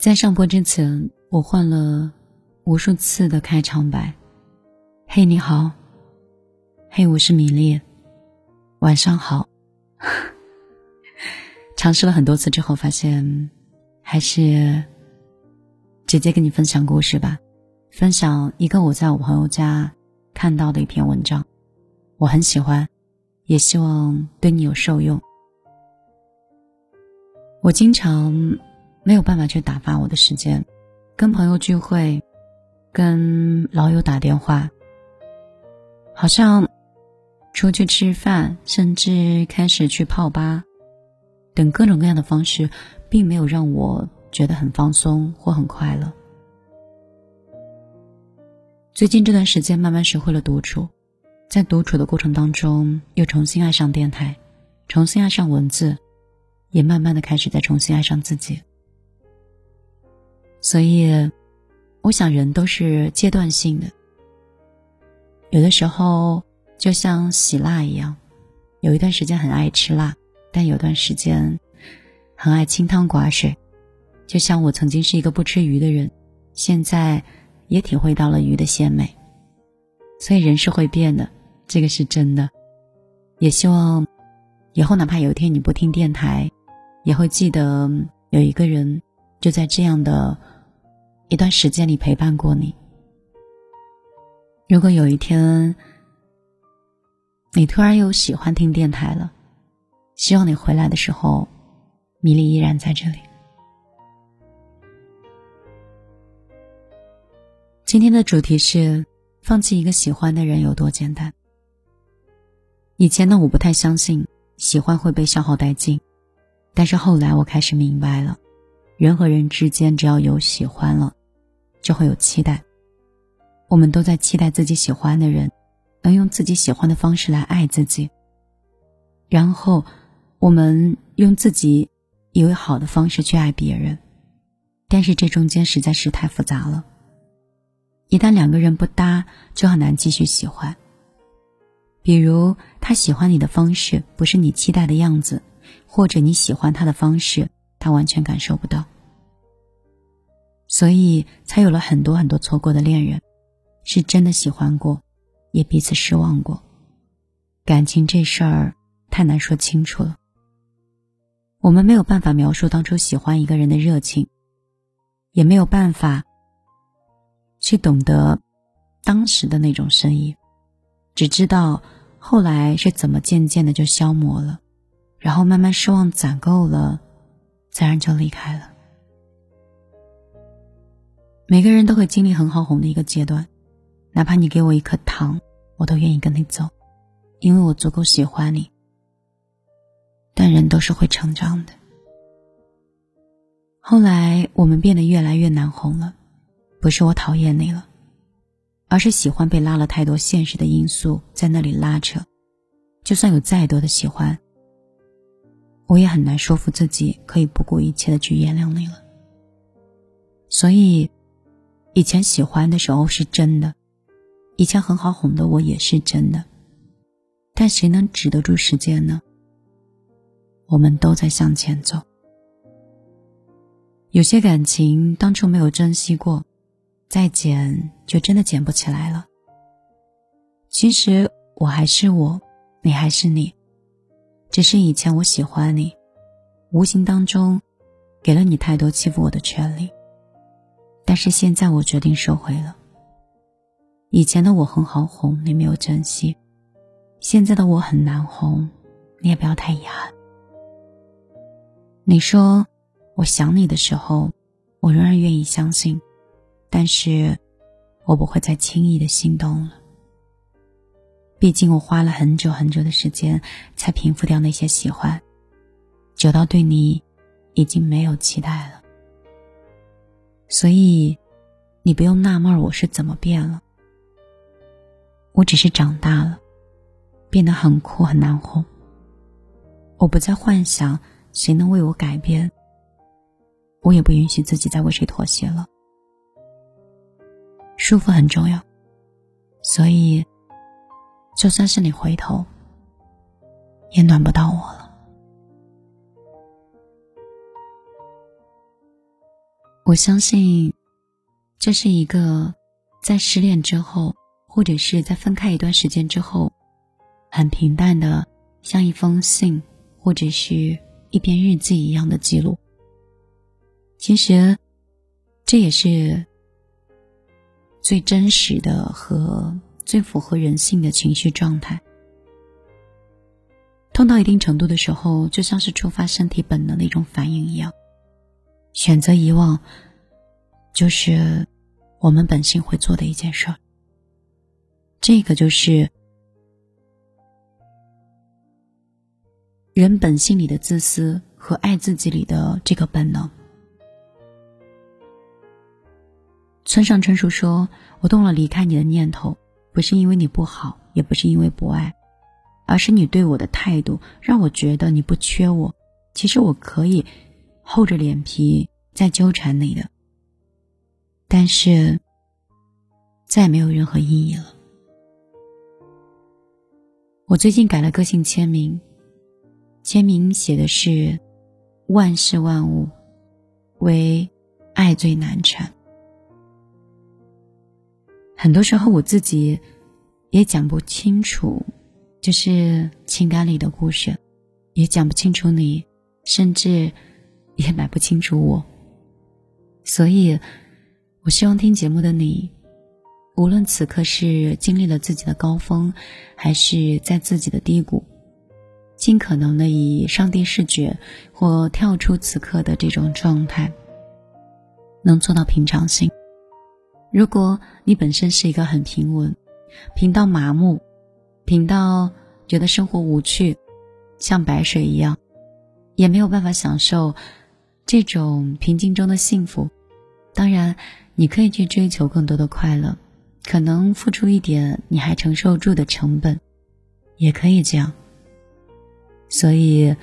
在上播之前，我换了无数次的开场白。嘿，你好。嘿，我是米粒。晚上好。尝试了很多次之后，发现还是直接跟你分享故事吧。分享一个我在我朋友家看到的一篇文章，我很喜欢，也希望对你有受用。我经常。没有办法去打发我的时间，跟朋友聚会，跟老友打电话，好像出去吃饭，甚至开始去泡吧，等各种各样的方式，并没有让我觉得很放松或很快乐。最近这段时间，慢慢学会了独处，在独处的过程当中，又重新爱上电台，重新爱上文字，也慢慢的开始在重新爱上自己。所以，我想人都是阶段性的。有的时候就像洗辣一样，有一段时间很爱吃辣，但有段时间很爱清汤寡水。就像我曾经是一个不吃鱼的人，现在也体会到了鱼的鲜美。所以人是会变的，这个是真的。也希望以后哪怕有一天你不听电台，也会记得有一个人就在这样的。一段时间里陪伴过你。如果有一天你突然又喜欢听电台了，希望你回来的时候，米粒依然在这里。今天的主题是放弃一个喜欢的人有多简单。以前呢，我不太相信喜欢会被消耗殆尽，但是后来我开始明白了，人和人之间只要有喜欢了。就会有期待，我们都在期待自己喜欢的人能用自己喜欢的方式来爱自己，然后我们用自己以为好的方式去爱别人，但是这中间实在是太复杂了。一旦两个人不搭，就很难继续喜欢。比如他喜欢你的方式不是你期待的样子，或者你喜欢他的方式，他完全感受不到。所以才有了很多很多错过的恋人，是真的喜欢过，也彼此失望过。感情这事儿太难说清楚了。我们没有办法描述当初喜欢一个人的热情，也没有办法去懂得当时的那种深意，只知道后来是怎么渐渐的就消磨了，然后慢慢失望攒够了，自然就离开了。每个人都会经历很好红的一个阶段，哪怕你给我一颗糖，我都愿意跟你走，因为我足够喜欢你。但人都是会成长的。后来我们变得越来越难红了，不是我讨厌你了，而是喜欢被拉了太多现实的因素在那里拉扯。就算有再多的喜欢，我也很难说服自己可以不顾一切的去原谅你了。所以。以前喜欢的时候是真的，以前很好哄的我也是真的，但谁能止得住时间呢？我们都在向前走。有些感情当初没有珍惜过，再捡就真的捡不起来了。其实我还是我，你还是你，只是以前我喜欢你，无形当中给了你太多欺负我的权利。但是现在我决定收回了。以前的我很好哄，你没有珍惜；现在的我很难哄，你也不要太遗憾。你说我想你的时候，我仍然愿意相信，但是我不会再轻易的心动了。毕竟我花了很久很久的时间才平复掉那些喜欢，久到对你已经没有期待了。所以，你不用纳闷我是怎么变了。我只是长大了，变得很酷很难哄。我不再幻想谁能为我改变，我也不允许自己再为谁妥协了。舒服很重要，所以，就算是你回头，也暖不到我了。我相信，这是一个在失恋之后，或者是在分开一段时间之后，很平淡的，像一封信或者是一篇日记一样的记录。其实，这也是最真实的和最符合人性的情绪状态。痛到一定程度的时候，就像是触发身体本能的一种反应一样。选择遗忘，就是我们本性会做的一件事儿。这个就是人本性里的自私和爱自己里的这个本能。村上春树说：“我动了离开你的念头，不是因为你不好，也不是因为不爱，而是你对我的态度让我觉得你不缺我。其实我可以。”厚着脸皮在纠缠你的，但是再也没有任何意义了。我最近改了个性签名，签名写的是“万事万物，唯爱最难缠”。很多时候我自己也讲不清楚，就是情感里的故事，也讲不清楚你，甚至。也买不清楚我，所以，我希望听节目的你，无论此刻是经历了自己的高峰，还是在自己的低谷，尽可能的以上帝视觉或跳出此刻的这种状态，能做到平常心。如果你本身是一个很平稳、平到麻木、平到觉得生活无趣，像白水一样，也没有办法享受。这种平静中的幸福，当然，你可以去追求更多的快乐，可能付出一点你还承受住的成本，也可以这样。所以，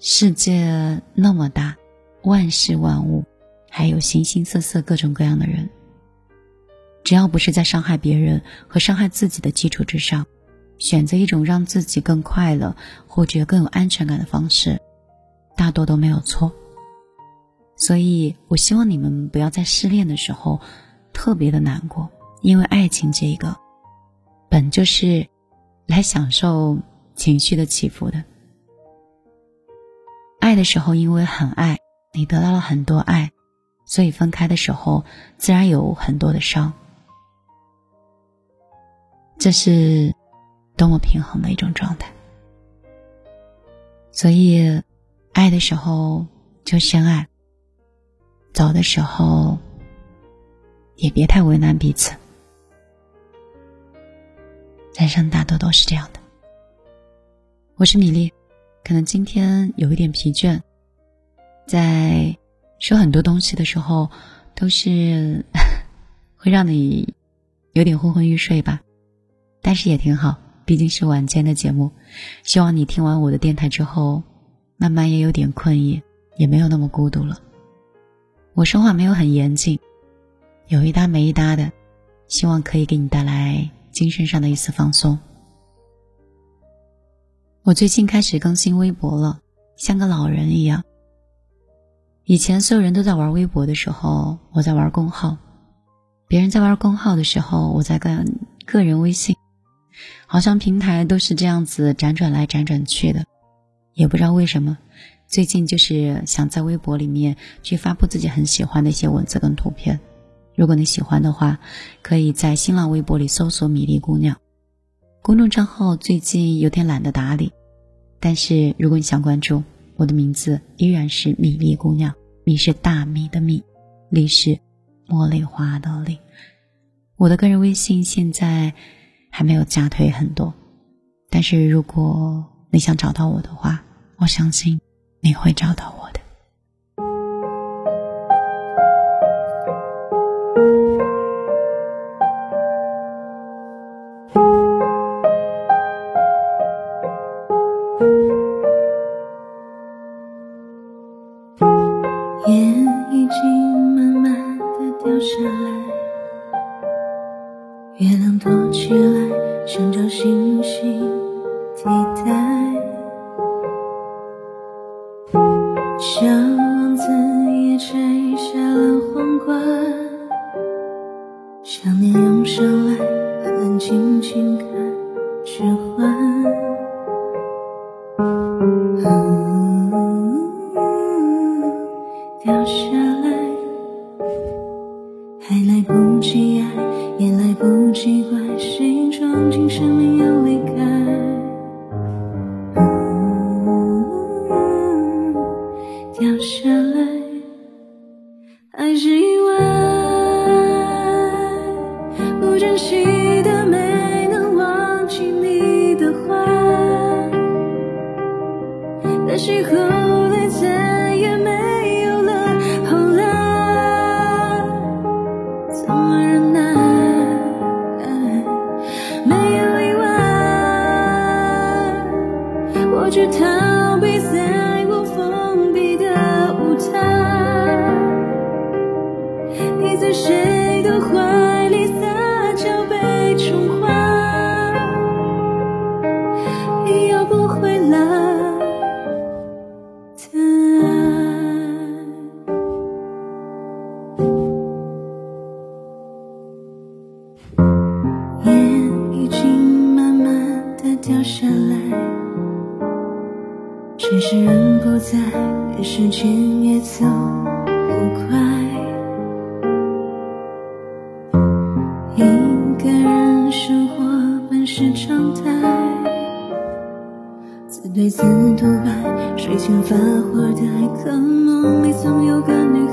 世界那么大，万事万物，还有形形色色、各种各样的人，只要不是在伤害别人和伤害自己的基础之上，选择一种让自己更快乐或者更有安全感的方式。大多都没有错，所以我希望你们不要在失恋的时候特别的难过，因为爱情这个本就是来享受情绪的起伏的。爱的时候，因为很爱你，得到了很多爱，所以分开的时候自然有很多的伤。这是多么平衡的一种状态，所以。爱的时候就深爱，走的时候也别太为难彼此。人生大多都是这样的。我是米粒，可能今天有一点疲倦，在说很多东西的时候，都是 会让你有点昏昏欲睡吧，但是也挺好，毕竟是晚间的节目。希望你听完我的电台之后。慢慢也有点困意，也没有那么孤独了。我说话没有很严谨，有一搭没一搭的，希望可以给你带来精神上的一丝放松。我最近开始更新微博了，像个老人一样。以前所有人都在玩微博的时候，我在玩公号；别人在玩公号的时候，我在干个人微信。好像平台都是这样子辗转来辗转去的。也不知道为什么，最近就是想在微博里面去发布自己很喜欢的一些文字跟图片。如果你喜欢的话，可以在新浪微博里搜索“米粒姑娘”公众账号。最近有点懒得打理，但是如果你想关注，我的名字依然是米粒姑娘。米是大米的米，粒是茉莉花的粒。我的个人微信现在还没有加推很多，但是如果。你想找到我的话，我相信你会找到我。下了皇冠，想念涌上来，安安静静看指花。Oh，掉下来，还来不及爱，也来不及怪，谁装进生命要离开。Oh，掉下。常态，自对自独白，睡前发火的爱，可梦里总有个女孩。